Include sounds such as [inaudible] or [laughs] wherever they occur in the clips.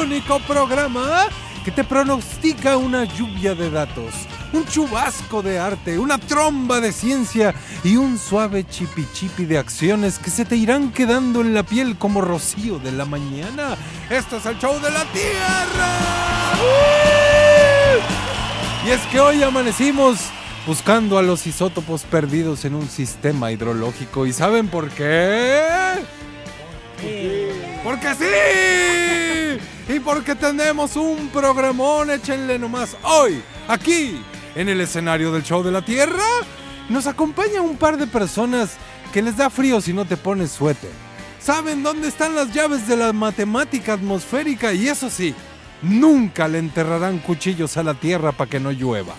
Único programa que te pronostica una lluvia de datos, un chubasco de arte, una tromba de ciencia y un suave chipi de acciones que se te irán quedando en la piel como rocío de la mañana. Esto es el show de la Tierra. Y es que hoy amanecimos buscando a los isótopos perdidos en un sistema hidrológico. ¿Y saben por qué? Porque sí. Y porque tenemos un programón, échenle nomás hoy, aquí, en el escenario del show de la Tierra. Nos acompaña un par de personas que les da frío si no te pones suéter. Saben dónde están las llaves de la matemática atmosférica y eso sí, nunca le enterrarán cuchillos a la Tierra para que no llueva.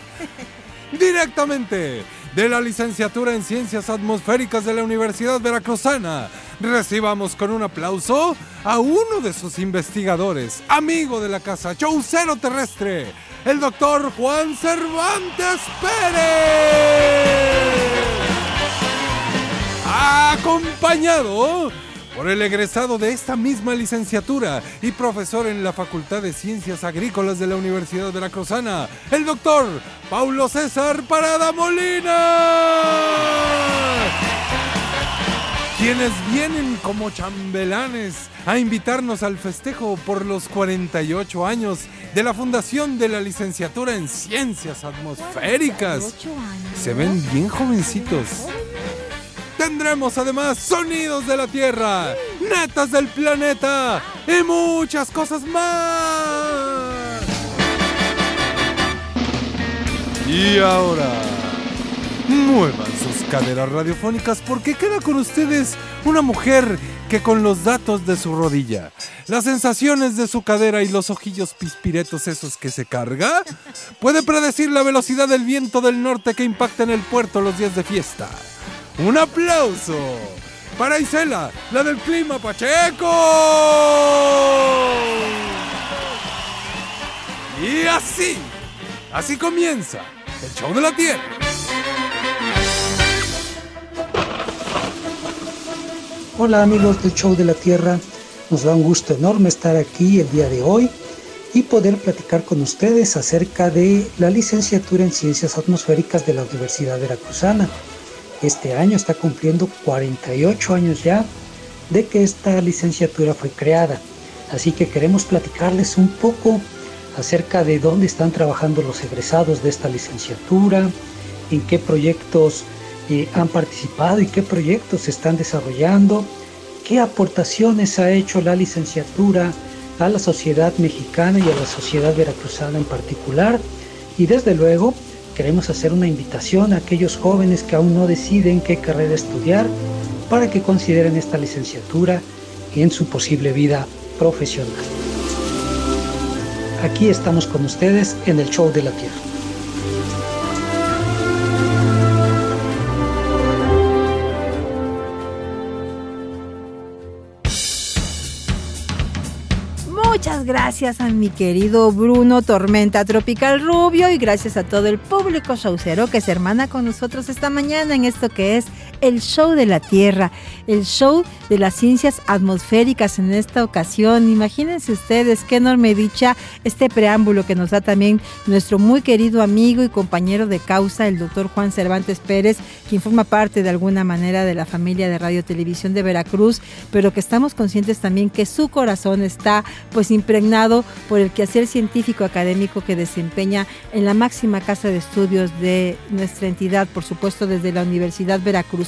[laughs] Directamente de la licenciatura en Ciencias Atmosféricas de la Universidad Veracruzana. Recibamos con un aplauso a uno de sus investigadores, amigo de la casa, chaucero terrestre, el doctor Juan Cervantes Pérez. Acompañado por el egresado de esta misma licenciatura y profesor en la Facultad de Ciencias Agrícolas de la Universidad Veracruzana, el doctor Paulo César Parada Molina. Quienes vienen como chambelanes a invitarnos al festejo por los 48 años de la fundación de la licenciatura en Ciencias Atmosféricas. Se ven bien jovencitos. Tendremos además sonidos de la Tierra, netas del planeta y muchas cosas más. Y ahora, muevan sus caderas radiofónicas porque queda con ustedes una mujer que con los datos de su rodilla, las sensaciones de su cadera y los ojillos pispiretos esos que se carga, puede predecir la velocidad del viento del norte que impacta en el puerto los días de fiesta. Un aplauso para Isela, la del clima Pacheco. Y así, así comienza el show de la Tierra. Hola amigos del show de la Tierra, nos da un gusto enorme estar aquí el día de hoy y poder platicar con ustedes acerca de la licenciatura en Ciencias Atmosféricas de la Universidad Veracruzana. Este año está cumpliendo 48 años ya de que esta licenciatura fue creada, así que queremos platicarles un poco acerca de dónde están trabajando los egresados de esta licenciatura, en qué proyectos eh, han participado y qué proyectos se están desarrollando, qué aportaciones ha hecho la licenciatura a la sociedad mexicana y a la sociedad veracruzana en particular. Y desde luego queremos hacer una invitación a aquellos jóvenes que aún no deciden qué carrera estudiar para que consideren esta licenciatura en su posible vida profesional. Aquí estamos con ustedes en el Show de la Tierra. Gracias a mi querido Bruno Tormenta Tropical Rubio y gracias a todo el público showcero que se hermana con nosotros esta mañana en esto que es el show de la Tierra, el show de las ciencias atmosféricas en esta ocasión. Imagínense ustedes qué enorme dicha este preámbulo que nos da también nuestro muy querido amigo y compañero de causa, el doctor Juan Cervantes Pérez, quien forma parte de alguna manera de la familia de Radio Televisión de Veracruz, pero que estamos conscientes también que su corazón está pues impregnado por el quehacer científico académico que desempeña en la máxima casa de estudios de nuestra entidad, por supuesto desde la Universidad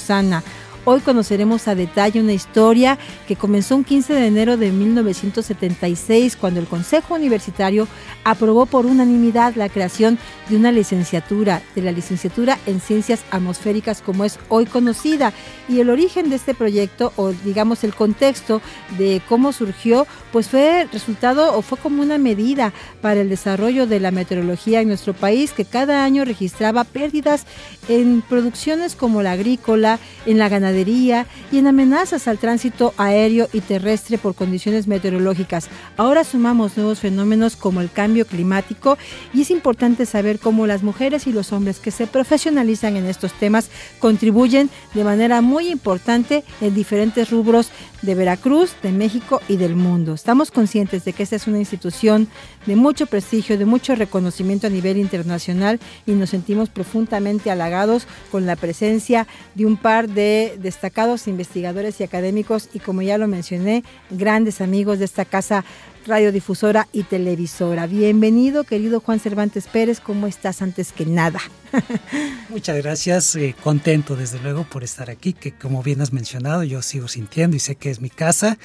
Veracruzana. Hoy conoceremos a detalle una historia que comenzó un 15 de enero de 1976 cuando el Consejo Universitario aprobó por unanimidad la creación de una licenciatura, de la licenciatura en Ciencias Atmosféricas como es hoy conocida. Y el origen de este proyecto, o digamos el contexto de cómo surgió, pues fue resultado o fue como una medida para el desarrollo de la meteorología en nuestro país que cada año registraba pérdidas en producciones como la agrícola, en la ganadería y en amenazas al tránsito aéreo y terrestre por condiciones meteorológicas. Ahora sumamos nuevos fenómenos como el cambio climático y es importante saber cómo las mujeres y los hombres que se profesionalizan en estos temas contribuyen de manera muy importante en diferentes rubros de Veracruz, de México y del mundo. Estamos conscientes de que esta es una institución de mucho prestigio, de mucho reconocimiento a nivel internacional y nos sentimos profundamente halagados con la presencia de un par de destacados investigadores y académicos y como ya lo mencioné, grandes amigos de esta casa radiodifusora y televisora. Bienvenido, querido Juan Cervantes Pérez, ¿cómo estás antes que nada? [laughs] Muchas gracias, eh, contento desde luego por estar aquí, que como bien has mencionado, yo sigo sintiendo y sé que es mi casa.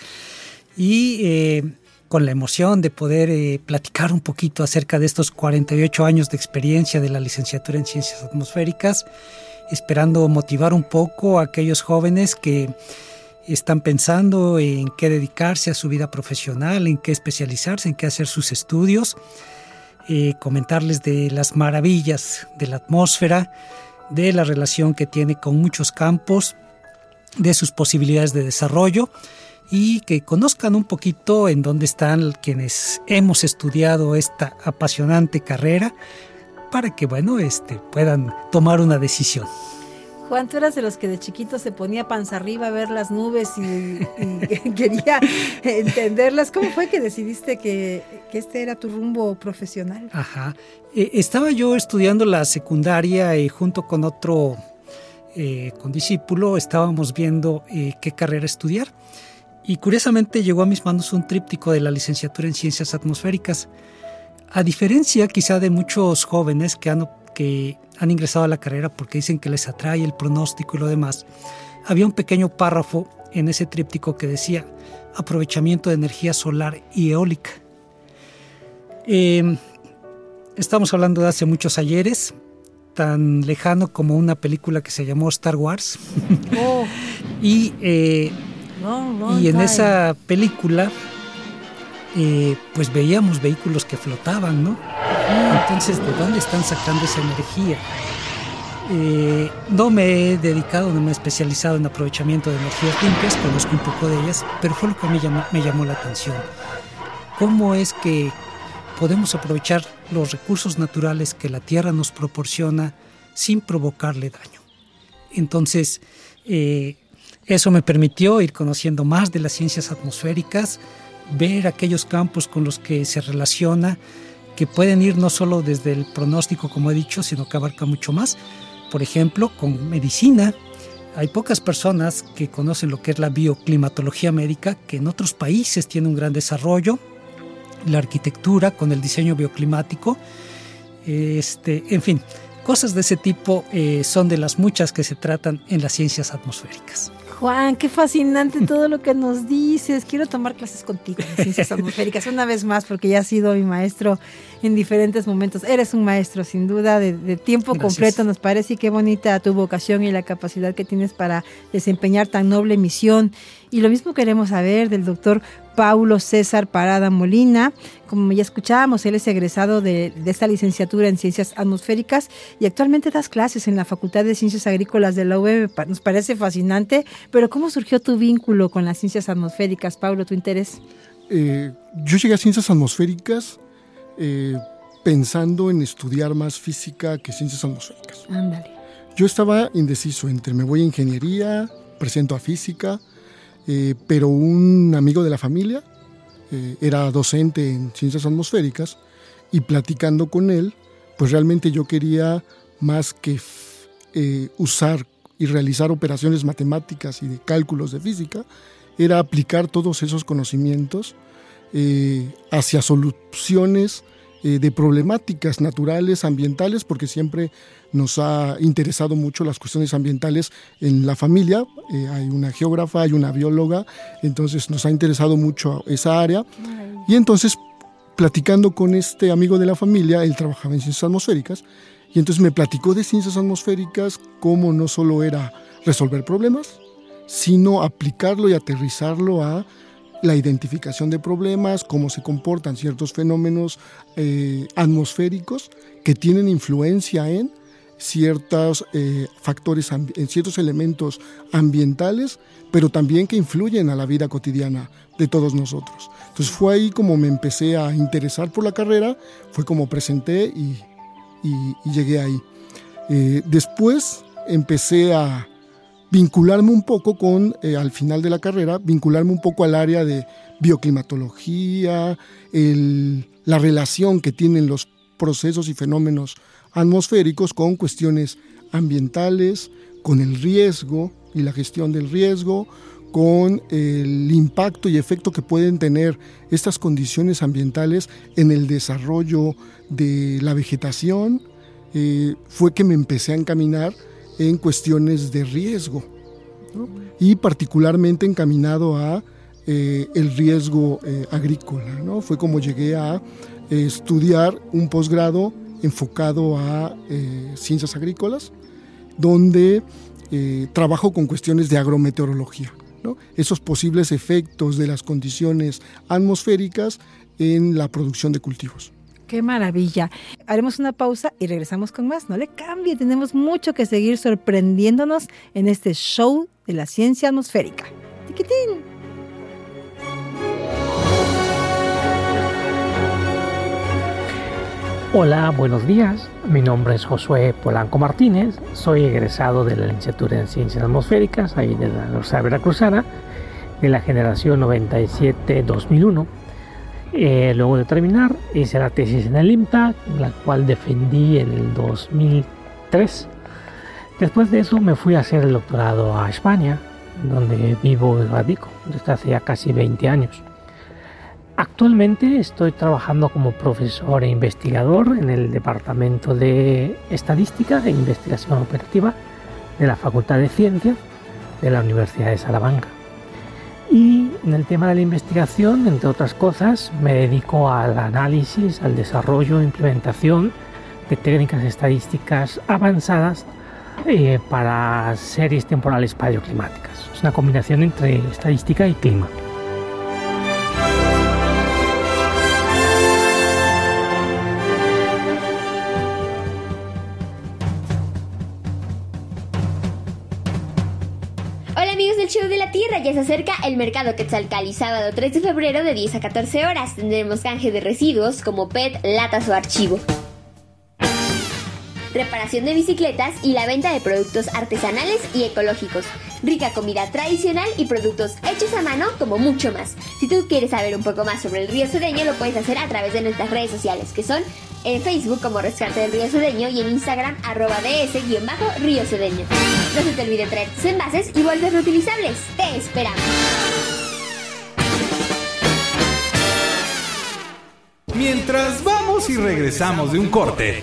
Y eh, con la emoción de poder eh, platicar un poquito acerca de estos 48 años de experiencia de la licenciatura en Ciencias Atmosféricas, esperando motivar un poco a aquellos jóvenes que están pensando en qué dedicarse a su vida profesional, en qué especializarse, en qué hacer sus estudios, eh, comentarles de las maravillas de la atmósfera, de la relación que tiene con muchos campos, de sus posibilidades de desarrollo y que conozcan un poquito en dónde están quienes hemos estudiado esta apasionante carrera para que bueno, este, puedan tomar una decisión. Juan, tú eras de los que de chiquito se ponía panza arriba a ver las nubes y, [laughs] [laughs] quería entenderlas. ¿Cómo fue que decidiste que, este era tu rumbo profesional? Ajá. Eh, estaba yo estudiando la secundaria y junto con otro eh, condiscípulo estábamos viendo eh, qué carrera estudiar. Y curiosamente llegó a mis manos un tríptico de la licenciatura en Ciencias Atmosféricas. A diferencia quizá de muchos jóvenes que han, que han ingresado a la carrera porque dicen que les atrae el pronóstico y lo demás, había un pequeño párrafo en ese tríptico que decía aprovechamiento de energía solar y eólica. Em, estamos hablando de hace muchos ayeres, tan lejano como una película que se llamó Star Wars. Oh. [laughs] y eh, y en esa película, eh, pues veíamos vehículos que flotaban, ¿no? Entonces, ¿de dónde están sacando esa energía? Eh, no me he dedicado, no me he especializado en aprovechamiento de energías limpias, conozco un poco de ellas, pero fue lo que me llamó, me llamó la atención. ¿Cómo es que podemos aprovechar los recursos naturales que la Tierra nos proporciona sin provocarle daño? Entonces, eh, eso me permitió ir conociendo más de las ciencias atmosféricas, ver aquellos campos con los que se relaciona, que pueden ir no solo desde el pronóstico, como he dicho, sino que abarca mucho más. Por ejemplo, con medicina, hay pocas personas que conocen lo que es la bioclimatología médica, que en otros países tiene un gran desarrollo, la arquitectura con el diseño bioclimático, este, en fin, cosas de ese tipo eh, son de las muchas que se tratan en las ciencias atmosféricas. Juan, qué fascinante todo lo que nos dices. Quiero tomar clases contigo en ciencias atmosféricas una vez más porque ya has sido mi maestro en diferentes momentos. Eres un maestro sin duda de, tiempo completo, nos parece, y qué bonita tu vocación y la capacidad que tienes para desempeñar tan noble misión. Y lo mismo queremos saber del doctor Paulo César Parada Molina. Como ya escuchábamos, él es egresado de, esta licenciatura en Ciencias Atmosféricas y actualmente das clases en la Facultad de Ciencias Agrícolas de la UEM. Nos parece fascinante, pero ¿cómo surgió tu vínculo con las ciencias atmosféricas, Paulo, tu interés? Eh, yo llegué a Ciencias Atmosféricas eh, pensando en estudiar más física que ciencias atmosféricas. Ándale. Yo estaba indeciso entre me voy a ingeniería, presento a física, eh, pero un amigo de la familia eh, era docente en ciencias atmosféricas y platicando con él, pues realmente yo quería más que eh, usar y realizar operaciones matemáticas y de cálculos de física, era aplicar todos esos conocimientos hacia soluciones eh, de problemáticas naturales, ambientales, porque siempre nos ha interesado mucho las cuestiones ambientales en la familia. Eh, hay una geógrafa, hay una bióloga, entonces nos ha interesado mucho esa área. Y entonces, platicando con este amigo de la familia, él trabajaba en ciencias atmosféricas, y entonces me platicó de ciencias atmosféricas, cómo no solo era resolver problemas, sino aplicarlo y aterrizarlo a la identificación de problemas, cómo se comportan ciertos fenómenos eh, atmosféricos que tienen influencia en ciertos eh, factores, en ciertos elementos ambientales, pero también que influyen a la vida cotidiana de todos nosotros. Entonces fue ahí como me empecé a interesar por la carrera, fue como presenté y, llegué ahí. Eh, después empecé a, vincularme un poco con, eh, al final de la carrera, vincularme un poco al área de bioclimatología, la relación que tienen los procesos y fenómenos atmosféricos con cuestiones ambientales, con el riesgo y la gestión del riesgo, con el impacto y efecto que pueden tener estas condiciones ambientales en el desarrollo de la vegetación, eh, fue que me empecé a encaminar en cuestiones de riesgo y particularmente encaminado a eh, el riesgo eh, agrícola. ¿no? Fue como llegué a eh, estudiar un posgrado enfocado a ciencias agrícolas, donde trabajo con cuestiones de agrometeorología. ¿no? Esos posibles efectos de las condiciones atmosféricas en la producción de cultivos. Qué maravilla. Haremos una pausa y regresamos con más. No le cambie, tenemos mucho que seguir sorprendiéndonos en este show de la ciencia atmosférica. Tiquitín. Hola, buenos días. Mi nombre es Josué Polanco Martínez. Soy egresado de la licenciatura en Ciencias Atmosféricas, ahí de la Universidad Veracruzana, de la generación 97-2001 eh, luego de terminar, hice la tesis en el IMTA, la cual defendí en el 2003. Después de eso me fui a hacer el doctorado a España, donde vivo y radico desde hace ya casi 20 años. Actualmente estoy trabajando como profesor e investigador en el Departamento de Estadística e Investigación Operativa de la Facultad de Ciencias de la Universidad de Salamanca. Y en el tema de la investigación, entre otras cosas, me dedico al análisis, al desarrollo e implementación de técnicas estadísticas avanzadas eh, para series temporales paleoclimáticas. Es una combinación entre estadística y clima. Ya se acerca el mercado Quetzalcali, sábado 3 de febrero de 10 a 14 horas. Tendremos canje de residuos como PET, latas o archivo. Reparación de bicicletas y la venta de productos artesanales y ecológicos. Rica comida tradicional y productos hechos a mano como mucho más. Si tú quieres saber un poco más sobre el río Cedeño lo puedes hacer a través de nuestras redes sociales que son en Facebook como Rescate del Río Cedeño y en Instagram arroba ds-río Cedeño. No se te olvide traer tus envases y bolsas reutilizables. ¡Te esperamos! Mientras vamos y regresamos de un corte,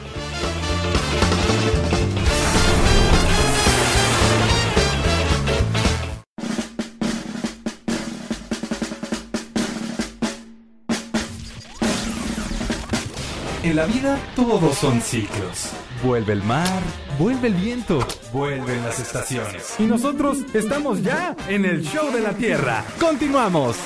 En la vida todos son ciclos. Vuelve el mar, vuelve el viento, vuelven las estaciones. Y nosotros estamos ya en el show de la Tierra. Continuamos.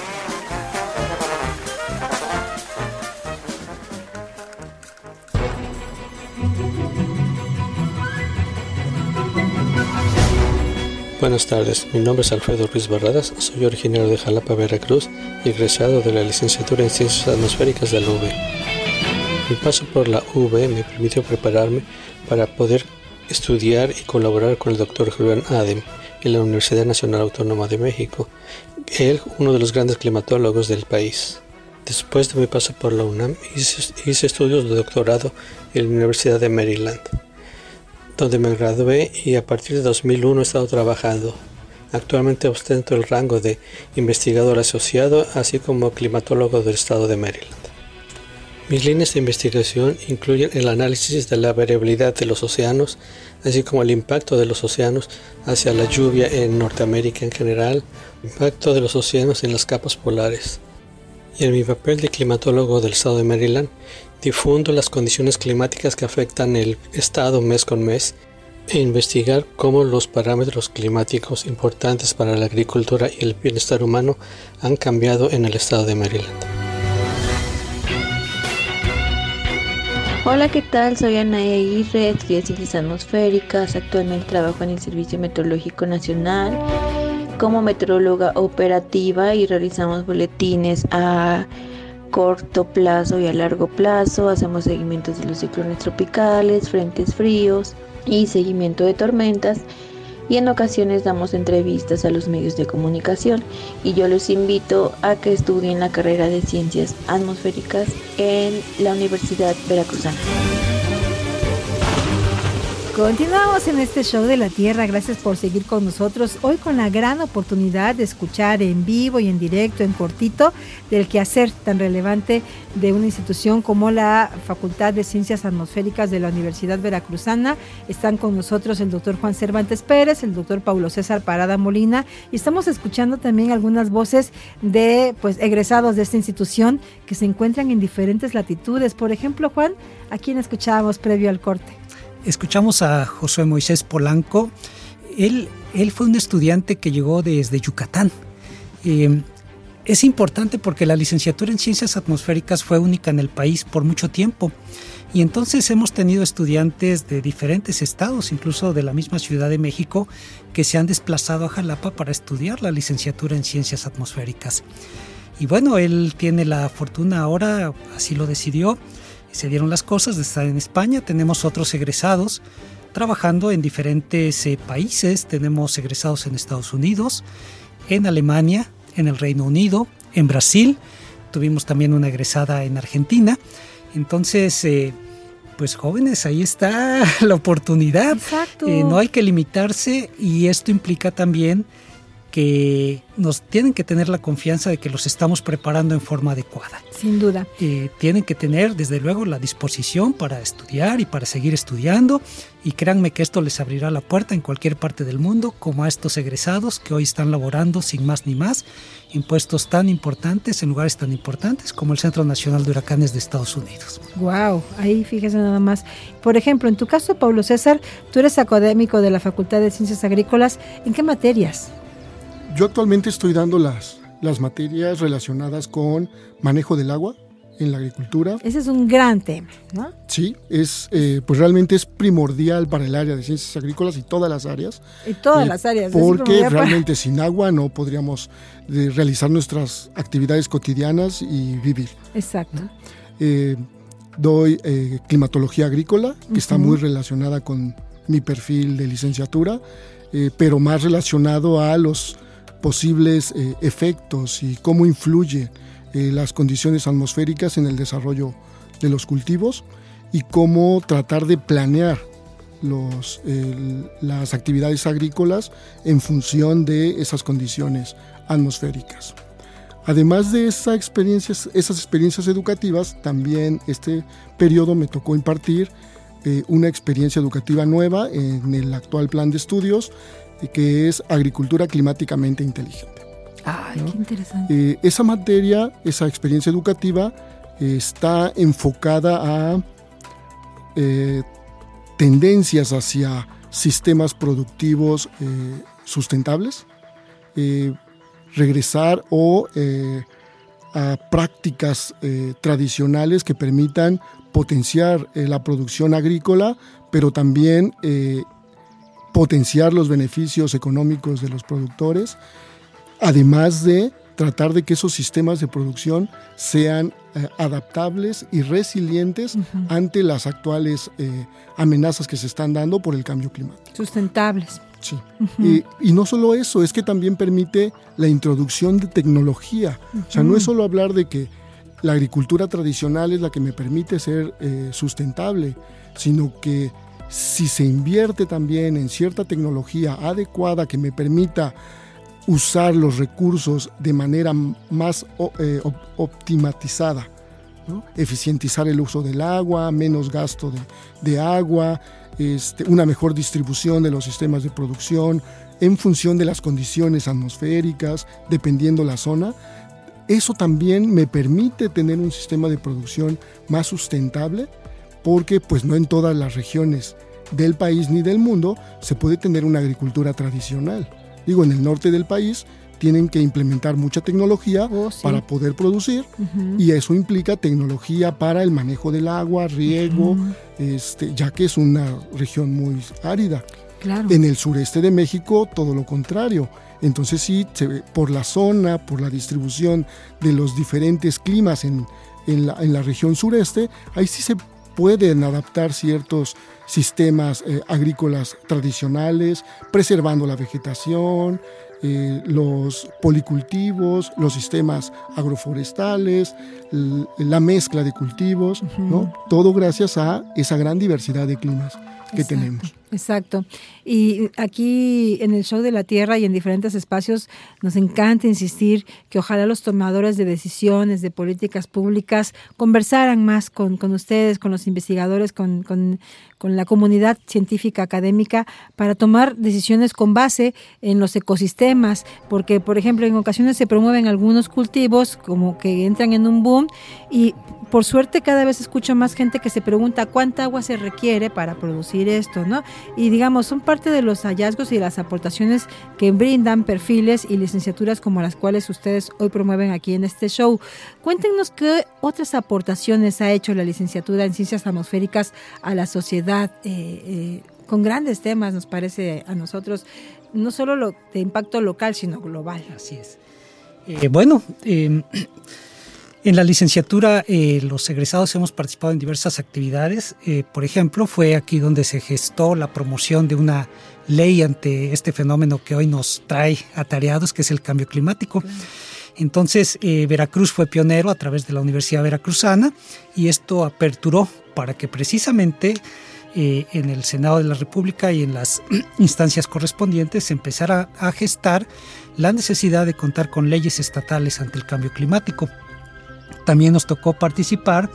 Buenas tardes, mi nombre es Alfredo Ruiz Barradas, soy originario de Jalapa, Veracruz egresado de la licenciatura en Ciencias Atmosféricas de la UB. Mi paso por la UV me permitió prepararme para poder estudiar y colaborar con el doctor Julián Adem en la Universidad Nacional Autónoma de México, él uno de los grandes climatólogos del país. Después de mi paso por la UNAM hice, estudios de doctorado en la Universidad de Maryland. donde me gradué y a partir de 2001 he estado trabajando. Actualmente ostento el rango de investigador asociado, así como climatólogo del estado de Maryland. Mis líneas de investigación incluyen el análisis de la variabilidad de los océanos, así como el impacto de los océanos hacia la lluvia en Norteamérica en general, el impacto de los océanos en las capas polares. Y en mi papel de climatólogo del estado de Maryland, difundo las condiciones climáticas que afectan el estado mes con mes e investigar cómo los parámetros climáticos importantes para la agricultura y el bienestar humano han cambiado en el estado de Maryland. Hola, ¿qué tal? Soy Ana Aguirre, estudié Ciencias Atmosféricas. Actualmente trabajo en el Servicio Meteorológico Nacional como meteoróloga operativa y realizamos boletines a corto plazo y a largo plazo. Hacemos seguimientos de los ciclones tropicales, frentes fríos y seguimiento de tormentas y en ocasiones damos entrevistas a los medios de comunicación y yo los invito a que estudien la carrera de ciencias atmosféricas en la Universidad Veracruzana. Continuamos en este show de la Tierra, gracias por seguir con nosotros. Hoy con la gran oportunidad de escuchar en vivo y en directo, en cortito, del quehacer tan relevante de una institución como la Facultad de Ciencias Atmosféricas de la Universidad Veracruzana. Están con nosotros el doctor Juan Cervantes Pérez, el doctor Paulo César Parada Molina y estamos escuchando también algunas voces de pues egresados de esta institución que se encuentran en diferentes latitudes. Por ejemplo, Juan, ¿a quién escuchábamos previo al corte? Escuchamos a José Moisés Polanco. Él, él fue un estudiante que llegó desde Yucatán. Eh, es importante porque la licenciatura en ciencias atmosféricas fue única en el país por mucho tiempo. Y entonces hemos tenido estudiantes de diferentes estados, incluso de la misma Ciudad de México, que se han desplazado a Jalapa para estudiar la licenciatura en ciencias atmosféricas. Y bueno, él tiene la fortuna ahora, así lo decidió, se dieron las cosas de estar en España. Tenemos otros egresados trabajando en diferentes eh, países. Tenemos egresados en Estados Unidos, en Alemania, en el Reino Unido, en Brasil. Tuvimos también una egresada en Argentina. Entonces, eh, pues jóvenes, ahí está [laughs] la oportunidad. Eh, no hay que limitarse y esto implica también que nos tienen que tener la confianza de que los estamos preparando en forma adecuada. Sin duda. Eh, tienen que tener, desde luego, la disposición para estudiar y para seguir estudiando. Y créanme que esto les abrirá la puerta en cualquier parte del mundo, como a estos egresados que hoy están laborando sin más ni más en puestos tan importantes, en lugares tan importantes como el Centro Nacional de Huracanes de Estados Unidos. Wow, ahí fíjese nada más. Por ejemplo, en tu caso, Pablo César, tú eres académico de la Facultad de Ciencias Agrícolas. ¿En qué materias? Yo actualmente estoy dando las, las materias relacionadas con manejo del agua en la agricultura. Ese es un gran tema, ¿no? Sí, es, eh, pues realmente es primordial para el área de ciencias agrícolas y todas las áreas. Y todas eh, las áreas. Porque realmente sin agua no podríamos eh, realizar nuestras actividades cotidianas y vivir. Exacto. doy climatología agrícola, que está muy relacionada con mi perfil de licenciatura, pero más relacionado a los posibles eh, efectos y cómo influye eh, las condiciones atmosféricas en el desarrollo de los cultivos y cómo tratar de planear las actividades agrícolas en función de esas condiciones atmosféricas. Además de esas experiencias, esas experiencias educativas, también este periodo me tocó impartir eh, una experiencia educativa nueva en el actual plan de estudios que es agricultura climáticamente inteligente. Ay, qué interesante. Eh, esa materia, esa experiencia educativa, está enfocada a eh, tendencias hacia sistemas productivos eh, sustentables, regresar o a prácticas tradicionales que permitan potenciar la producción agrícola, pero también potenciar los beneficios económicos de los productores, además de tratar de que esos sistemas de producción sean eh, adaptables y resilientes ante las actuales eh, amenazas que se están dando por el cambio climático. Sustentables. Sí. y, no solo eso, es que también permite la introducción de tecnología. O sea, no es solo hablar de que la agricultura tradicional es la que me permite ser eh, sustentable, sino que si se invierte también en cierta tecnología adecuada que me permita usar los recursos de manera más eh, optimizada, eficientizar el uso del agua, menos gasto de, agua, este, una mejor distribución de los sistemas de producción en función de las condiciones atmosféricas, dependiendo la zona. Eso también me permite tener un sistema de producción más sustentable porque pues no en todas las regiones del país ni del mundo se puede tener una agricultura tradicional. Digo, en el norte del país tienen que implementar mucha tecnología oh, para poder producir y eso implica tecnología para el manejo del agua, riego, este, ya que es una región muy árida. En el sureste de México todo lo contrario. Entonces sí, por la zona, por la distribución de los diferentes climas en, en, la, en la región sureste, ahí sí se pueden adaptar ciertos sistemas eh, agrícolas tradicionales, preservando la vegetación, eh, los policultivos, los sistemas agroforestales, la mezcla de cultivos, ¿no? todo gracias a esa gran diversidad de climas que tenemos. Exacto. Y aquí en el Show de la Tierra y en diferentes espacios nos encanta insistir que ojalá los tomadores de decisiones, de políticas públicas, conversaran más con, ustedes, con los investigadores, con, con, con, la comunidad científica académica, para tomar decisiones con base en los ecosistemas, porque, por ejemplo, en ocasiones se promueven algunos cultivos como que entran en un boom y por suerte cada vez escucho más gente que se pregunta cuánta agua se requiere para producir esto, ¿no? Y digamos, son parte de los hallazgos y las aportaciones que brindan perfiles y licenciaturas como las cuales ustedes hoy promueven aquí en este show. Cuéntenos qué otras aportaciones ha hecho la licenciatura en ciencias atmosféricas a la sociedad. Eh, eh, con grandes temas, nos parece a nosotros, no solo lo de impacto local, sino global. Así es. Eh, bueno, em, [clears throat] en la licenciatura, eh, los egresados hemos participado en diversas actividades. Eh, por ejemplo, fue aquí donde se gestó la promoción de una ley ante este fenómeno que hoy nos trae atareados, que es el cambio climático. Entonces, eh, Veracruz fue pionero a través de la Universidad Veracruzana y esto aperturó para que precisamente en el Senado de la República y en las [clears throat] instancias correspondientes se empezara a gestar la necesidad de contar con leyes estatales ante el cambio climático. También nos tocó participar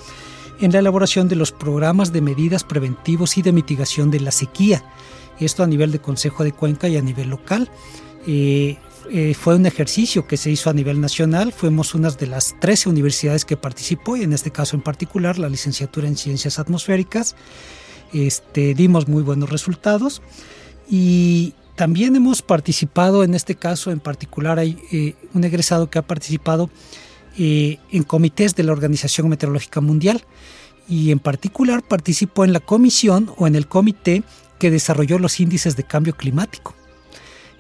en la elaboración de los programas de medidas preventivos y de mitigación de la sequía. Esto a nivel de Consejo de Cuenca y a nivel local. Eh, eh, fue un ejercicio que se hizo a nivel nacional. Fuimos una de las 13 universidades que participó y en este caso en particular la licenciatura en Ciencias Atmosféricas. Este, dimos muy buenos resultados y también hemos participado, en este caso en particular hay eh, un egresado que ha participado eh, en comités de la Organización Meteorológica Mundial y en particular participó en la comisión o en el comité que desarrolló los índices de cambio climático.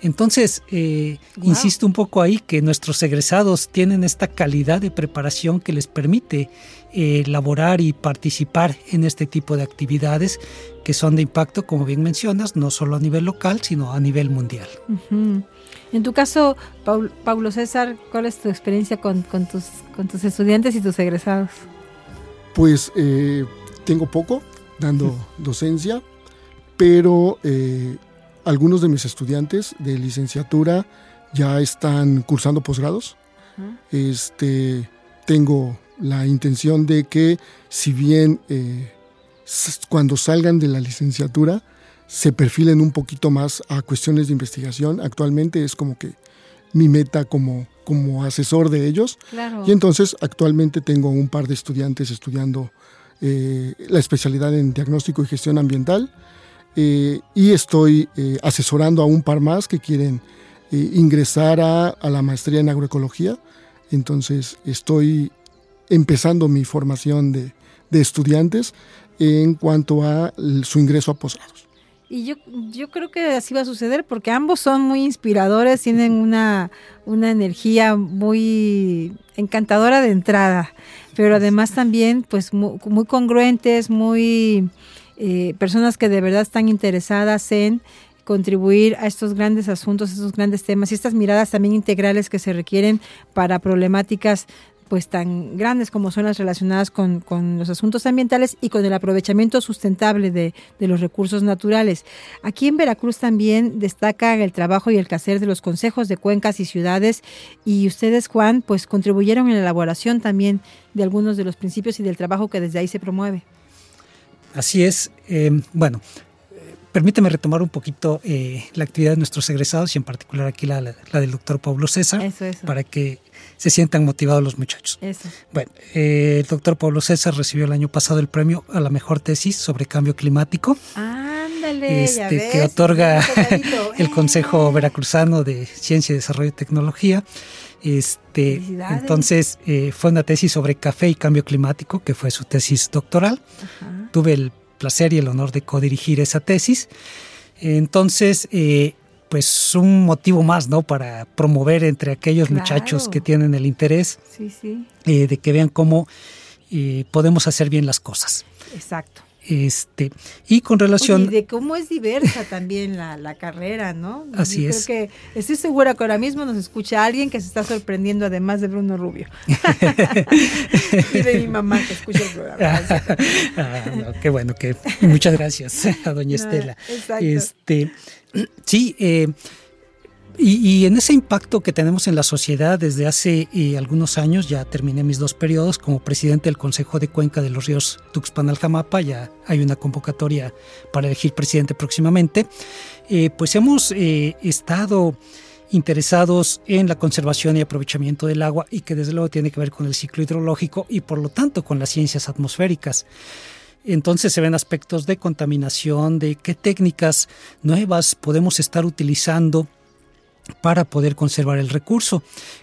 Entonces, eh, insisto un poco ahí que nuestros egresados tienen esta calidad de preparación que les permite eh, elaborar y participar en este tipo de actividades que son de impacto, como bien mencionas, no solo a nivel local, sino a nivel mundial. En tu caso, Paulo César, ¿cuál es tu experiencia con, tus, con tus estudiantes y tus egresados? Pues eh, tengo poco dando [laughs] docencia, pero eh, algunos de mis estudiantes de licenciatura ya están cursando posgrados. Este, tengo la intención de que si bien eh, cuando salgan de la licenciatura se perfilen un poquito más a cuestiones de investigación. Actualmente es como que mi meta como, como asesor de ellos. Y entonces actualmente tengo un par de estudiantes estudiando eh, la especialidad en diagnóstico y gestión ambiental. Eh, y estoy eh, asesorando a un par más que quieren ingresar a, la maestría en agroecología. Entonces estoy empezando mi formación de, de estudiantes en cuanto a su ingreso a posgrados. Y yo, yo creo que así va a suceder porque ambos son muy inspiradores, tienen una, una energía muy encantadora de entrada, pero además también pues muy, congruentes, muy eh, personas que de verdad están interesadas en contribuir a estos grandes asuntos, a estos grandes temas y estas miradas también integrales que se requieren para problemáticas pues tan grandes como son las relacionadas con, los asuntos ambientales y con el aprovechamiento sustentable de, los recursos naturales. Aquí en Veracruz también destacan el trabajo y el quehacer de los consejos de cuencas y ciudades y ustedes, Juan, pues contribuyeron en la elaboración también de algunos de los principios y del trabajo que desde ahí se promueve. Así es. Eh, bueno, permíteme retomar un poquito eh, la actividad de nuestros egresados y en particular aquí la, del doctor Pablo César, para que se sientan motivados los muchachos. Bueno, eh, el doctor Pablo César recibió el año pasado el premio a la mejor tesis sobre cambio climático. Ándale, este, que otorga [laughs] el Consejo Veracruzano de Ciencia, Desarrollo y Tecnología. Este, entonces eh, fue una tesis sobre café y cambio climático, que fue su tesis doctoral. Tuve el placer y el honor de codirigir esa tesis. Entonces, eh, pues un motivo más, ¿no? Para promover entre aquellos muchachos que tienen el interés eh, de que vean cómo eh, podemos hacer bien las cosas. Exacto. Este, y con relación... de cómo es diversa también la, carrera, ¿no? [laughs] Así es. que estoy segura que ahora mismo nos escucha alguien que se está sorprendiendo, además de Bruno Rubio. [laughs] [laughs] y de mi mamá que escucha el programa. ah, qué bueno, que muchas gracias a doña Estela. Exacto. Este, sí, eh, y, en ese impacto que tenemos en la sociedad desde hace eh, algunos años, ya terminé mis dos periodos como presidente del Consejo de Cuenca de los Ríos Tuxpan-Aljamapa, ya hay una convocatoria para elegir presidente próximamente, eh, pues hemos eh, estado interesados en la conservación y aprovechamiento del agua y que desde luego tiene que ver con el ciclo hidrológico y por lo tanto con las ciencias atmosféricas. Entonces se ven aspectos de contaminación, de qué técnicas nuevas podemos estar utilizando para poder conservar el recurso.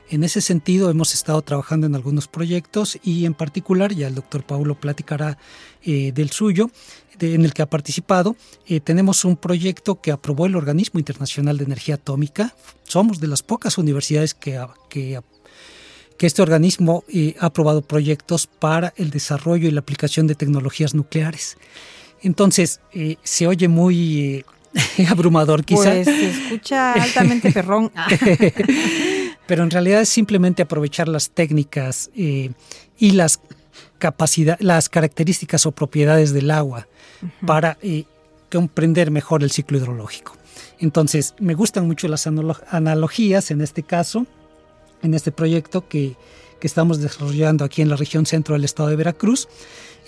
En ese sentido hemos estado trabajando en algunos proyectos y en particular, ya el doctor Paulo platicará eh, del suyo, en el que ha participado. Eh, tenemos un proyecto que aprobó el Organismo Internacional de Energía Atómica. Somos de las pocas universidades que, que, este organismo eh, ha aprobado proyectos para el desarrollo y la aplicación de tecnologías nucleares. Entonces, se oye muy [laughs] abrumador quizá. Pues se escucha [laughs] altamente perrón. [laughs] Pero en realidad es simplemente aprovechar las técnicas eh, y las capacidades, las características o propiedades del agua para eh, comprender mejor el ciclo hidrológico. Entonces, me gustan mucho las analogías en este caso, en este proyecto que, estamos desarrollando aquí en la región centro del estado de Veracruz,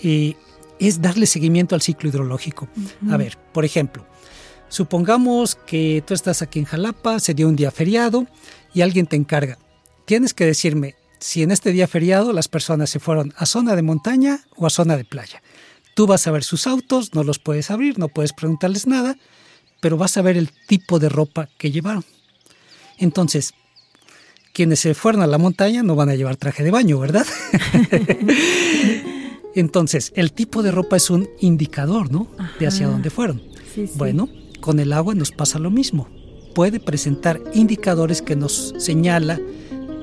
eh, es darle seguimiento al ciclo hidrológico. A ver, por ejemplo, Supongamos que tú estás aquí en Jalapa, se dio un día feriado y alguien te encarga. Tienes que decirme si en este día feriado las personas se fueron a zona de montaña o a zona de playa. Tú vas a ver sus autos, no los puedes abrir, no puedes preguntarles nada, pero vas a ver el tipo de ropa que llevaron. Entonces, quienes se fueron a la montaña no van a llevar traje de baño, ¿verdad? [laughs] Entonces, el tipo de ropa es un indicador, ¿no? De hacia dónde fueron. Bueno, con el agua nos pasa lo mismo. Puede presentar indicadores que nos señala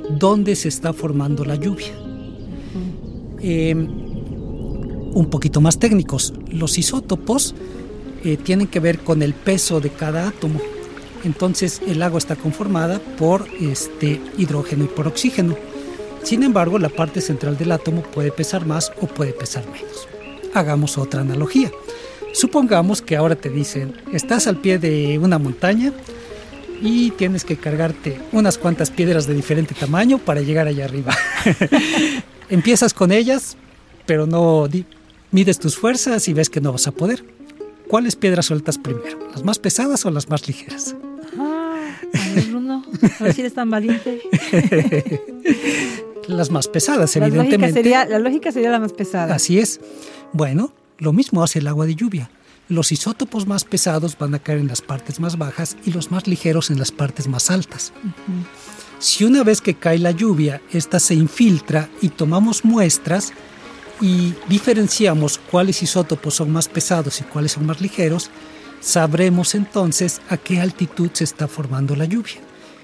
dónde se está formando la lluvia. Em, un poquito más técnicos, los isótopos eh, tienen que ver con el peso de cada átomo. Entonces el agua está conformada por este hidrógeno y por oxígeno. Sin embargo, la parte central del átomo puede pesar más o puede pesar menos. Hagamos otra analogía. Supongamos que ahora te dicen, estás al pie de una montaña y tienes que cargarte unas cuantas piedras de diferente tamaño para llegar allá arriba. [laughs] Empiezas con ellas, pero no mides tus fuerzas y ves que no vas a poder. ¿Cuáles piedras sueltas primero? ¿Las más pesadas o las más ligeras? Ah, a ver, Bruno, a ver si eres tan valiente. [laughs] las más pesadas, evidentemente. sería, la lógica sería la más pesada. Así es. Bueno, lo mismo hace el agua de lluvia. Los isótopos más pesados van a caer en las partes más bajas y los más ligeros en las partes más altas. Si una vez que cae la lluvia, esta se infiltra y tomamos muestras y diferenciamos cuáles isótopos son más pesados y cuáles son más ligeros, sabremos entonces a qué altitud se está formando la lluvia.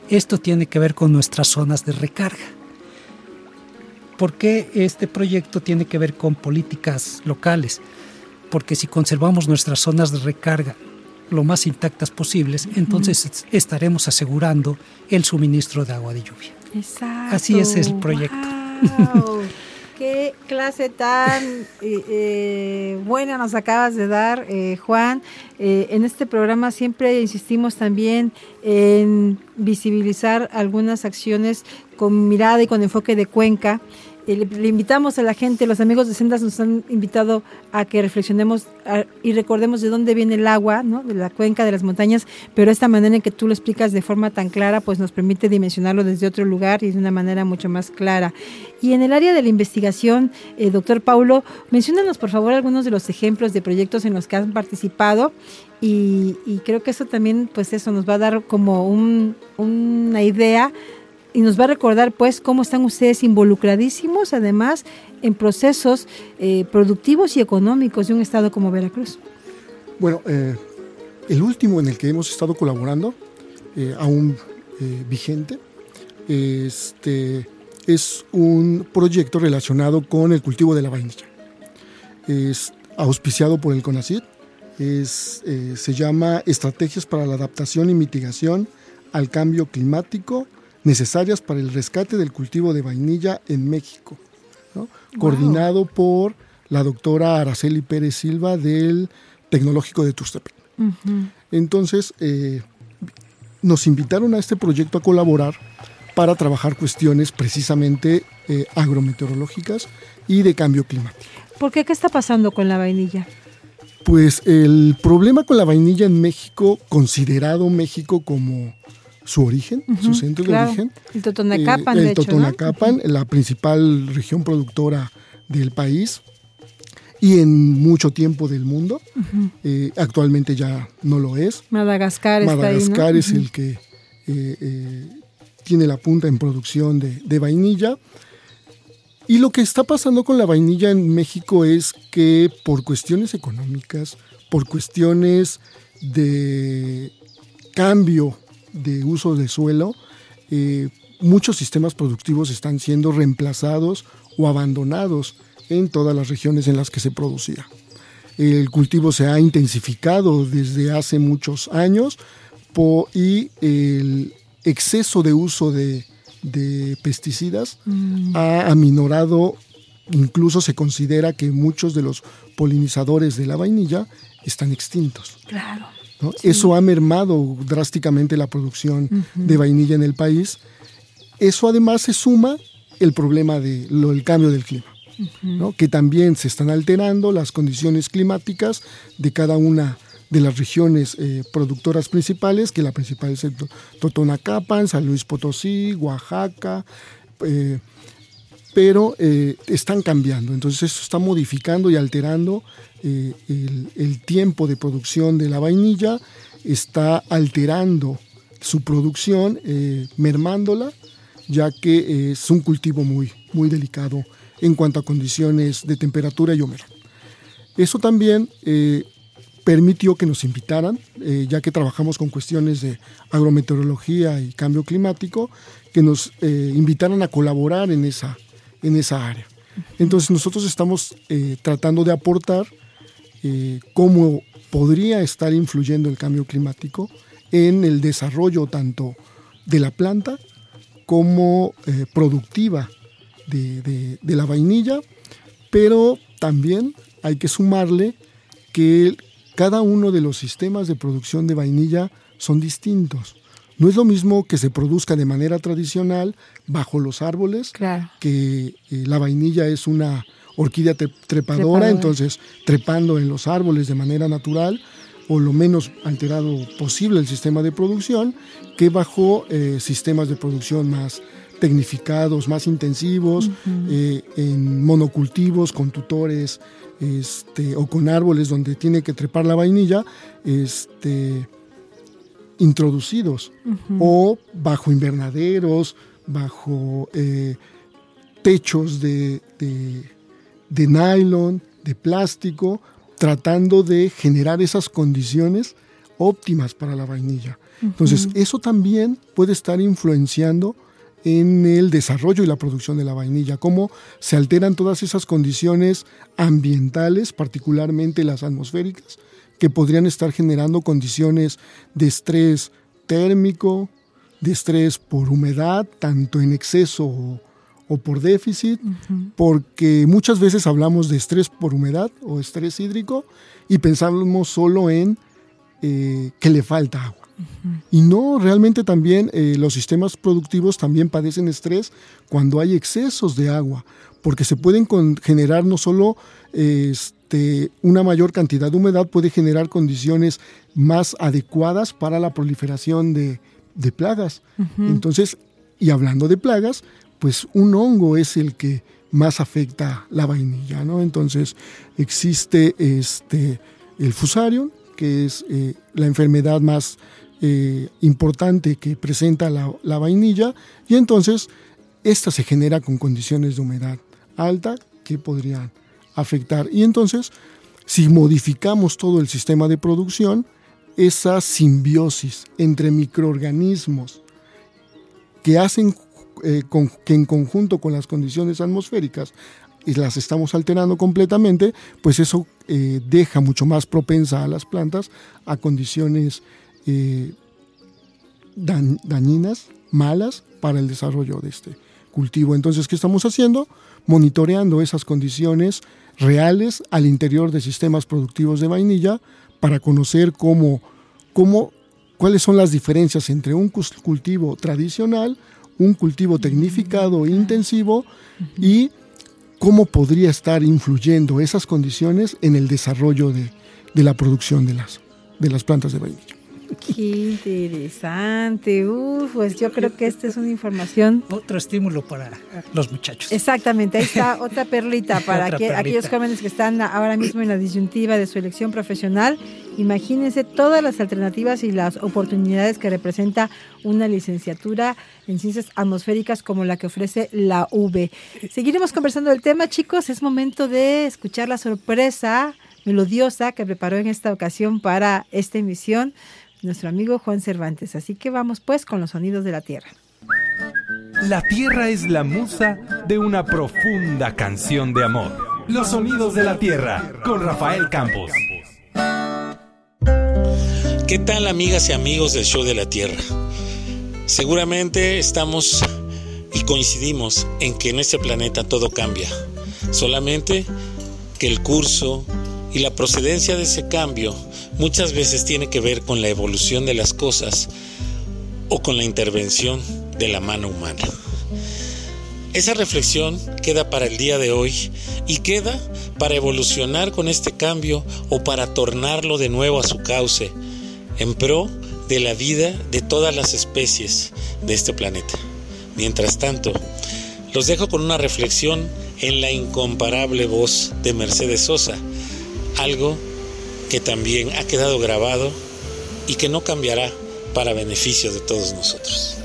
Esto tiene que ver con nuestras zonas de recarga. ¿Por qué este proyecto tiene que ver con políticas locales? Porque si conservamos nuestras zonas de recarga lo más intactas posibles, entonces estaremos asegurando el suministro de agua de lluvia. Exacto. Así es el proyecto. ¡Wow! [laughs] Qué clase tan eh, eh, buena nos acabas de dar, eh, Juan. en este programa siempre insistimos también en visibilizar algunas acciones con mirada y con enfoque de cuenca. Le, invitamos a la gente, los amigos de Sendas nos han invitado a que reflexionemos y recordemos de dónde viene el agua, ¿no? de la cuenca, de las montañas, pero esta manera en que tú lo explicas de forma tan clara, pues nos permite dimensionarlo desde otro lugar y de una manera mucho más clara. Y en el área de la investigación, eh, doctor Paulo, menciónanos por favor algunos de los ejemplos de proyectos en los que han participado y, creo que eso también, pues eso nos va a dar como una idea y nos va a recordar pues cómo están ustedes involucradísimos además en procesos eh, productivos y económicos de un estado como Veracruz. Bueno, eh, el último en el que hemos estado colaborando, eh, aún vigente, este, es un proyecto relacionado con el cultivo de la vainilla. Es auspiciado por el CONACYT, se llama Estrategias para la Adaptación y Mitigación al Cambio Climático necesarias para el rescate del cultivo de vainilla en México, coordinado por la doctora Araceli Pérez Silva del Tecnológico de Tuxtepec. Entonces, eh, nos invitaron a este proyecto a colaborar para trabajar cuestiones precisamente eh, agrometeorológicas y de cambio climático. ¿Por qué? ¿Qué está pasando con la vainilla? Pues el problema con la vainilla en México, considerado México como su origen, su centro de origen. El Totonacapan, eh, el Totonacapan, la principal región productora del país y en mucho tiempo del mundo. Eh, actualmente ya no lo es. Madagascar, Madagascar es el que eh, tiene la punta en producción de, de, vainilla. Y lo que está pasando con la vainilla en México es que por cuestiones económicas, por cuestiones de cambio de uso de suelo, eh, muchos sistemas productivos están siendo reemplazados o abandonados en todas las regiones en las que se producía. El cultivo se ha intensificado desde hace muchos años y el exceso de uso de, pesticidas mm. ha aminorado, incluso se considera que muchos de los polinizadores de la vainilla están extintos. Claro. Eso ha mermado drásticamente la producción de vainilla en el país. Eso además se suma el problema del cambio del clima, que también se están alterando las condiciones climáticas de cada una de las regiones eh, productoras principales, que la principal es el Totonacapan, San Luis Potosí, Oaxaca, eh, pero eh, están cambiando. Entonces eso está modificando y alterando eh, el, tiempo de producción de la vainilla, está alterando su producción, eh, mermándola, ya que es un cultivo muy, muy delicado en cuanto a condiciones de temperatura y humedad. Eso también permitió que nos invitaran, ya que trabajamos con cuestiones de agrometeorología y cambio climático, que nos invitaran a colaborar en esa, en esa área. Entonces nosotros estamos eh, tratando de aportar eh, cómo podría estar influyendo el cambio climático en el desarrollo tanto de la planta como eh, productiva de, de la vainilla, pero también hay que sumarle que cada uno de los sistemas de producción de vainilla son distintos. No es lo mismo que se produzca de manera tradicional bajo los árboles, que eh, la vainilla es una orquídea trepadora, entonces trepando en los árboles de manera natural o lo menos alterado posible el sistema de producción, que bajo eh, sistemas de producción más tecnificados, más intensivos, eh, en monocultivos con tutores este, o con árboles donde tiene que trepar la vainilla, este, introducidos o bajo invernaderos, bajo eh, techos de, de, nylon, de plástico, tratando de generar esas condiciones óptimas para la vainilla. Entonces, eso también puede estar influenciando en el desarrollo y la producción de la vainilla, cómo se alteran todas esas condiciones ambientales, particularmente las atmosféricas, que podrían estar generando condiciones de estrés térmico, de estrés por humedad, tanto en exceso o, o por déficit, porque muchas veces hablamos de estrés por humedad o estrés hídrico y pensamos solo en eh, que le falta agua. Y no, realmente también eh, los sistemas productivos también padecen estrés cuando hay excesos de agua, porque se pueden generar no solo este, una mayor cantidad de humedad, puede generar condiciones más adecuadas para la proliferación de, plagas. Entonces, y hablando de plagas, pues un hongo es el que más afecta la vainilla, ¿no? Entonces existe este, el fusarium, que es eh, la enfermedad más eh, importante que presenta la, vainilla, y entonces esta se genera con condiciones de humedad alta que podrían afectar. Y entonces, si modificamos todo el sistema de producción, esa simbiosis entre microorganismos que hacen eh, que en conjunto con las condiciones atmosféricas y las estamos alterando completamente, pues eso eh, deja mucho más propensa a las plantas a condiciones eh, dañinas, malas para el desarrollo de este cultivo. Entonces, ¿qué estamos haciendo? Monitoreando esas condiciones reales al interior de sistemas productivos de vainilla para conocer cómo, cómo cuáles son las diferencias entre un cultivo tradicional, un cultivo tecnificado e intensivo y cómo podría estar influyendo esas condiciones en el desarrollo de, la producción de las, de las plantas de vainilla. Qué interesante. Uf, pues yo creo que esta es una información. Otro estímulo para los muchachos. Exactamente, ahí está [laughs] otra perlita para aquellos jóvenes que están ahora mismo en la disyuntiva de su elección profesional. Imagínense todas las alternativas y las oportunidades que representa una licenciatura en ciencias atmosféricas como la que ofrece la UB. Seguiremos conversando del tema, chicos. Es momento de escuchar la sorpresa melodiosa que preparó en esta ocasión para esta emisión nuestro amigo Juan Cervantes. Así que vamos pues con los sonidos de la tierra. La tierra es la musa de una profunda canción de amor. Los sonidos de la tierra con Rafael Campos. ¿Qué tal amigas y amigos del show de la tierra? Seguramente estamos y coincidimos en que en este planeta todo cambia. Solamente que el curso y la procedencia de ese cambio muchas veces tiene que ver con la evolución de las cosas o con la intervención de la mano humana. Esa reflexión queda para el día de hoy y queda para evolucionar con este cambio o para tornarlo de nuevo a su cauce en pro de la vida de todas las especies de este planeta. Mientras tanto, los dejo con una reflexión en la incomparable voz de Mercedes Sosa, algo que también ha quedado grabado y que no cambiará para beneficio de todos nosotros.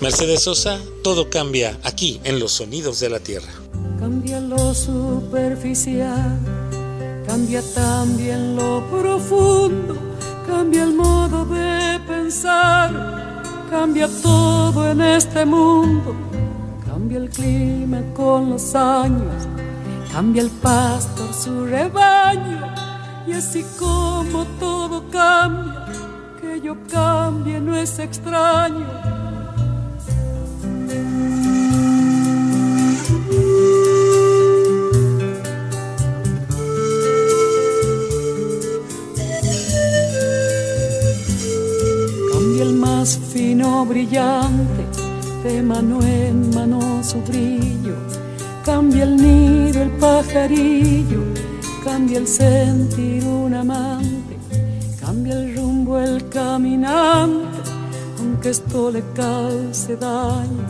Mercedes Sosa, todo cambia aquí en los sonidos de la tierra. Cambia lo superficial, cambia también lo profundo, cambia el modo de pensar, cambia todo en este mundo, cambia el clima con los años, cambia el pastor su rebaño y así como todo cambia, que yo cambie no es extraño. Cambia el más fino brillante, de mano en mano su brillo. Cambia el nido, el pajarillo cambia el sentir un amante, cambia el rumbo el caminante, aunque esto le cause daño.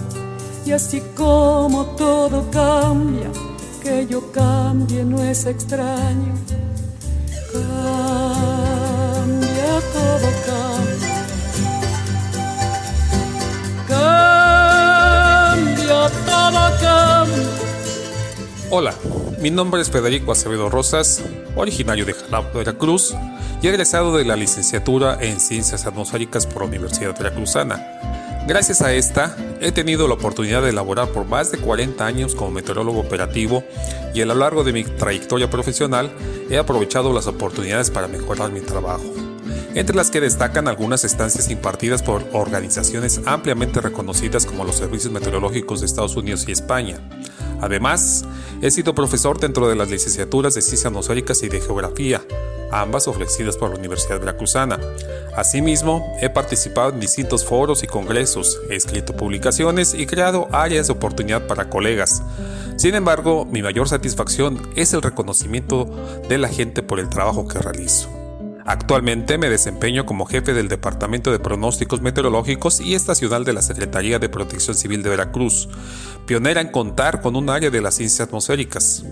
Y así como todo cambia, que yo cambie no es extraño. Cambia, todo cambia. Cambia, todo cambia. Hola. Mi nombre es Federico Acevedo Rosas, originario de Jalapa, Veracruz, y egresado de la licenciatura en Ciencias Atmosféricas por la Universidad Veracruzana. Gracias a esta, he tenido la oportunidad de elaborar por más de 40 años como meteorólogo operativo y a lo largo de mi trayectoria profesional he aprovechado las oportunidades para mejorar mi trabajo. entre las que destacan algunas estancias impartidas por organizaciones ampliamente reconocidas como los Servicios Meteorológicos de Estados Unidos y España. Además, he sido profesor dentro de las licenciaturas de Ciencias Atmosféricas y de Geografía, ambas ofrecidas por la Universidad Veracruzana. Asimismo, he participado en distintos foros y congresos, he escrito publicaciones y creado áreas de oportunidad para colegas. Sin embargo, mi mayor satisfacción es el reconocimiento de la gente por el trabajo que realizo. Actualmente me desempeño como jefe del Departamento de Pronósticos Meteorológicos y estacional de la Secretaría de Protección Civil de Veracruz, pionera en contar con un área de las ciencias atmosféricas.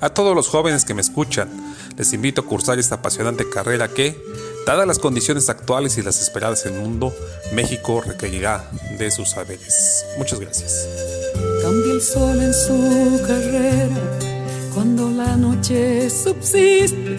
A todos los jóvenes que me escuchan, les invito a cursar esta apasionante carrera que, dadas las condiciones actuales y las esperadas en el mundo, México requerirá de sus saberes. Muchas gracias. Cambia el sol en su carrera cuando la noche subsiste,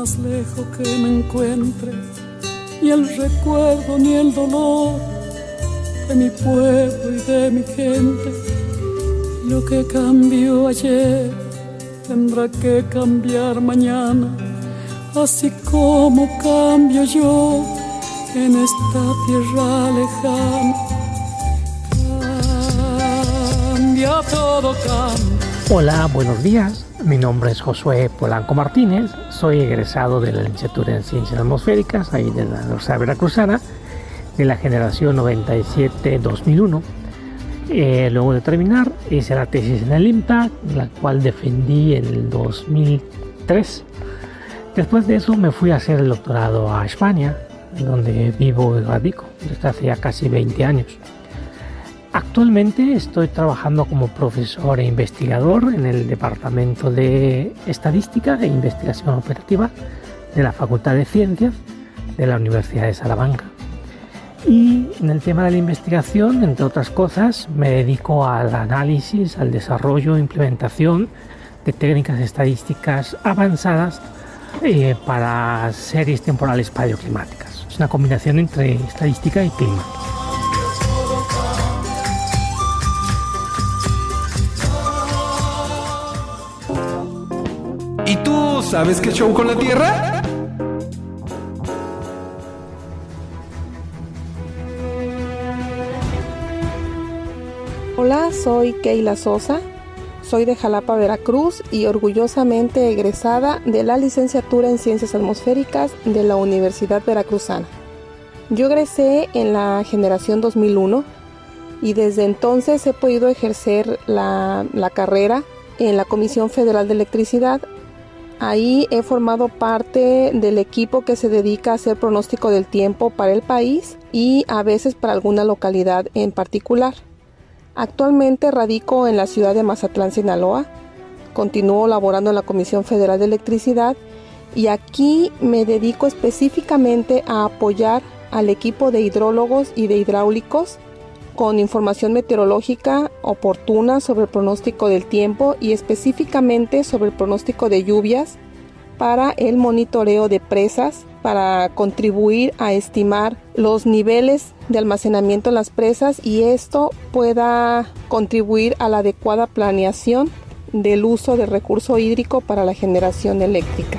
Más lejos que me encuentre, ni el recuerdo ni el dolor de mi pueblo y de mi gente. Lo que cambió ayer tendrá que cambiar mañana, así como cambio yo en esta tierra lejana. Cambia todo, cambia. Hola, buenos días. Mi nombre es Josué Polanco Martínez. Soy egresado de la licenciatura en Ciencias Atmosféricas, ahí de la Universidad Veracruzana de la generación 97-2001. Eh, luego de terminar, hice la tesis en el IMTA, la cual defendí en el 2003. Después de eso me fui a hacer el doctorado a España, donde vivo y radico desde hace ya casi 20 años. Actualmente estoy trabajando como profesor e investigador en el Departamento de Estadística e Investigación Operativa de la Facultad de Ciencias de la Universidad de Salamanca. Y en el tema de la investigación, entre otras cosas, me dedico al análisis, al desarrollo e implementación de técnicas estadísticas avanzadas eh, para series temporales paleoclimáticas. Es una combinación entre estadística y clima. Sabes qué show con la Tierra? Hola, soy Keila Sosa, soy de Jalapa, Veracruz y orgullosamente egresada de la licenciatura en Ciencias Atmosféricas de la Universidad Veracruzana. Yo egresé en la generación 2001 y desde entonces he podido ejercer la, la carrera en la Comisión Federal de Electricidad. Ahí he formado parte del equipo que se dedica a hacer pronóstico del tiempo para el país y a veces para alguna localidad en particular. Actualmente radico en la ciudad de Mazatlán, Sinaloa. Continúo laborando en la Comisión Federal de Electricidad y aquí me dedico específicamente a apoyar al equipo de hidrólogos y de hidráulicos con información meteorológica oportuna sobre el pronóstico del tiempo y específicamente sobre el pronóstico de lluvias para el monitoreo de presas para contribuir a estimar los niveles de almacenamiento en las presas y esto pueda contribuir a la adecuada planeación del uso del recurso hídrico para la generación eléctrica.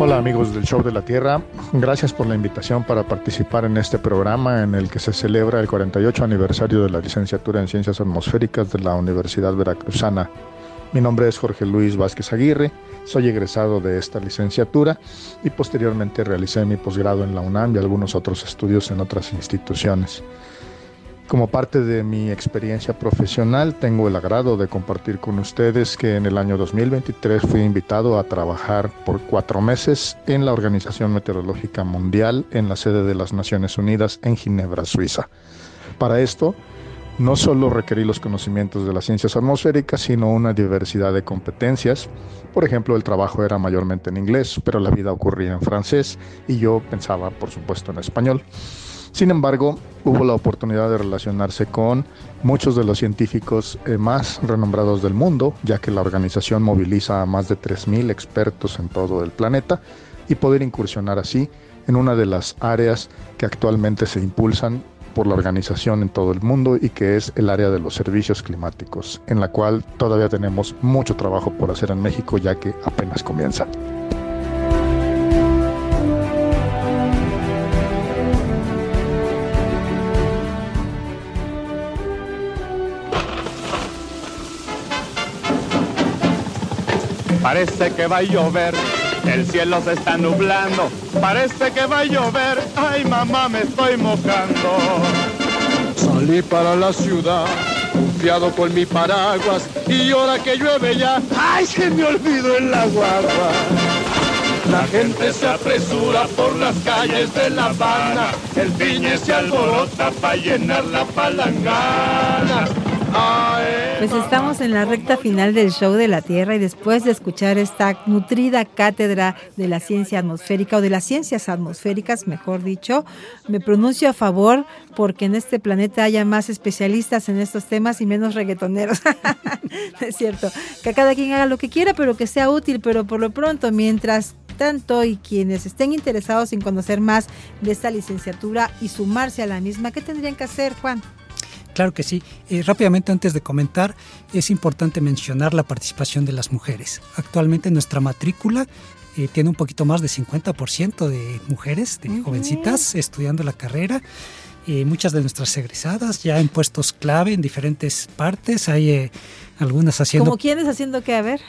Hola amigos del Show de la Tierra, gracias por la invitación para participar en este programa en el que se celebra el 48 aniversario de la licenciatura en Ciencias Atmosféricas de la Universidad Veracruzana. Mi nombre es Jorge Luis Vázquez Aguirre, soy egresado de esta licenciatura y posteriormente realicé mi posgrado en la UNAM y algunos otros estudios en otras instituciones. Como parte de mi experiencia profesional, tengo el agrado de compartir con ustedes que en el año 2023 fui invitado a trabajar por cuatro meses en la Organización Meteorológica Mundial en la sede de las Naciones Unidas en Ginebra, Suiza. Para esto, no solo requerí los conocimientos de las ciencias atmosféricas, sino una diversidad de competencias. Por ejemplo, el trabajo era mayormente en inglés, pero la vida ocurría en francés y yo pensaba, por supuesto, en español. Sin embargo, hubo la oportunidad de relacionarse con muchos de los científicos eh, más renombrados del mundo, ya que la organización moviliza a más de 3.000 expertos en todo el planeta, y poder incursionar así en una de las áreas que actualmente se impulsan por la organización en todo el mundo y que es el área de los servicios climáticos, en la cual todavía tenemos mucho trabajo por hacer en México ya que apenas comienza. Parece que va a llover, el cielo se está nublando. Parece que va a llover, ay mamá me estoy mojando. Salí para la ciudad, confiado con mi paraguas, y ahora que llueve ya, ay se me olvidó el agua. La gente se apresura por las calles de La Habana, el piñe se alborota para llenar la palangana. Pues estamos en la recta final del show de la Tierra y después de escuchar esta nutrida cátedra de la ciencia atmosférica o de las ciencias atmosféricas, mejor dicho, me pronuncio a favor porque en este planeta haya más especialistas en estos temas y menos reggaetoneros. [laughs] es cierto, que cada quien haga lo que quiera, pero que sea útil, pero por lo pronto, mientras tanto y quienes estén interesados en conocer más de esta licenciatura y sumarse a la misma, ¿qué tendrían que hacer, Juan? Claro que sí. Eh, rápidamente antes de comentar, es importante mencionar la participación de las mujeres. Actualmente nuestra matrícula eh, tiene un poquito más de 50% de mujeres, de jovencitas, estudiando la carrera. Eh, muchas de nuestras egresadas ya en puestos clave en diferentes partes. Hay algunas haciendo... ¿Como quiénes haciendo qué? A ver.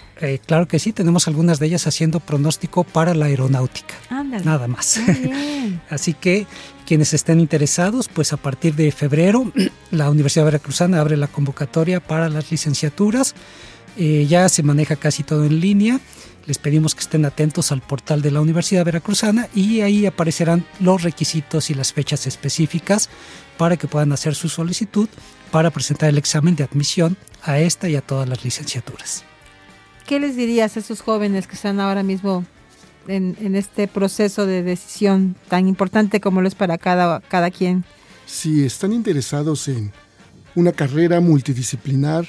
claro que sí, tenemos algunas de ellas haciendo pronóstico para la aeronáutica. Nada más. [laughs] Así que quienes estén interesados, pues a partir de febrero [clears throat] la Universidad Veracruzana abre la convocatoria para las licenciaturas. Eh, ya se maneja casi todo en línea. Les pedimos que estén atentos al portal de la Universidad Veracruzana y ahí aparecerán los requisitos y las fechas específicas para que puedan hacer su solicitud para presentar el examen de admisión a esta y a todas las licenciaturas. ¿Qué les dirías a esos jóvenes que están ahora mismo en, este proceso de decisión tan importante como lo es para cada, cada quien. Si están interesados en una carrera multidisciplinar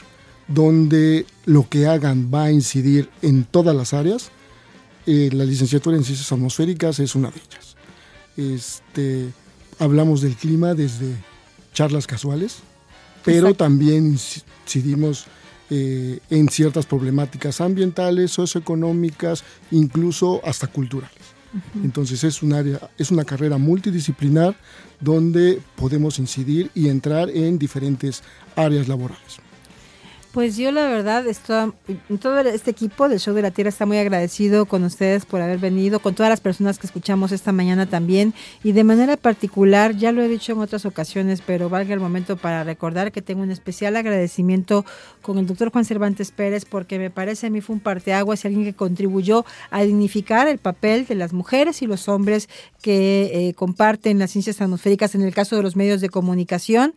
donde lo que hagan va a incidir en todas las áreas, eh, la licenciatura en ciencias atmosféricas es una de ellas. Este, hablamos del clima desde charlas casuales, pero también incidimos eh, en ciertas problemáticas ambientales, socioeconómicas, incluso hasta culturales. Entonces es un área, es una carrera multidisciplinar donde podemos incidir y entrar en diferentes áreas laborales. Pues yo la verdad, estoy, todo este equipo del Show de la Tierra está muy agradecido con ustedes por haber venido, con todas las personas que escuchamos esta mañana también. Y de manera particular, ya lo he dicho en otras ocasiones, pero valga el momento para recordar que tengo un especial agradecimiento con el doctor Juan Cervantes Pérez porque me parece a mí fue un parteaguas y alguien que contribuyó a dignificar el papel de las mujeres y los hombres que eh, comparten las ciencias atmosféricas en el caso de los medios de comunicación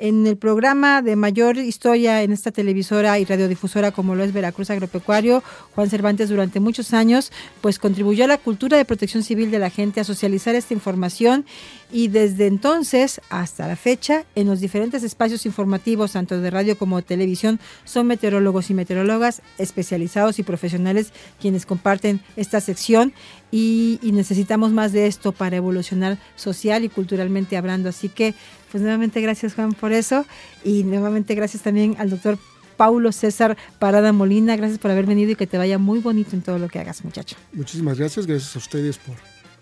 en el programa de mayor historia en esta televisora y radiodifusora como lo es Veracruz Agropecuario, Juan Cervantes durante muchos años pues contribuyó a la cultura de protección civil de la gente, a socializar esta información y desde entonces hasta la fecha en los diferentes espacios informativos tanto de radio como de televisión son meteorólogos y meteorólogas especializados y profesionales quienes comparten esta sección y, y necesitamos más de esto para evolucionar social y culturalmente hablando. Así que pues nuevamente gracias Juan por eso y nuevamente gracias también al doctor Paulo César Parada Molina. Gracias por haber venido y que te vaya muy bonito en todo lo que hagas, muchacho. Muchísimas gracias, gracias a ustedes por,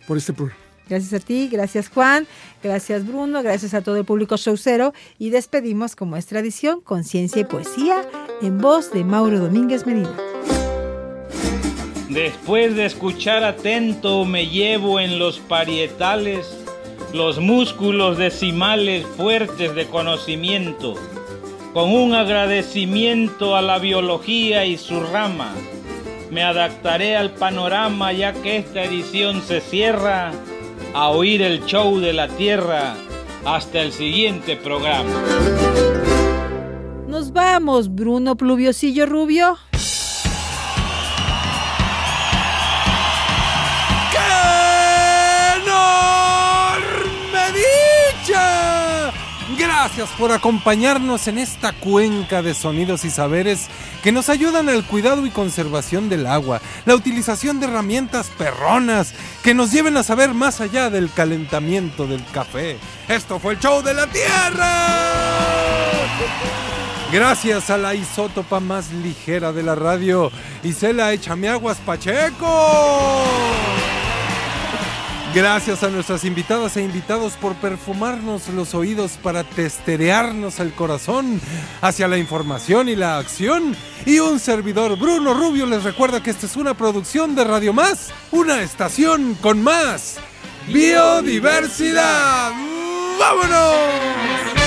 por este programa. Gracias a ti, gracias Juan, gracias Bruno, gracias a todo el público showcero y despedimos como es tradición con ciencia y poesía en voz de Mauro Domínguez Medina. Después de escuchar atento me llevo en los parietales los músculos decimales fuertes de conocimiento, con un agradecimiento a la biología y su rama. Me adaptaré al panorama ya que esta edición se cierra a oír el show de la Tierra. Hasta el siguiente programa. Nos vamos, Bruno Pluviosillo Rubio. Gracias por acompañarnos en esta cuenca de sonidos y saberes que nos ayudan al cuidado y conservación del agua, la utilización de herramientas perronas que nos lleven a saber más allá del calentamiento del café. Esto fue el show de la Tierra. Gracias a la isótopa más ligera de la radio, Isela Échame Aguas Pacheco. Gracias a nuestras invitadas e invitados por perfumarnos los oídos para testerearnos el corazón hacia la información y la acción. Y un servidor, Bruno Rubio, les recuerda que esta es una producción de Radio Más, una estación con más biodiversidad. ¡Vámonos!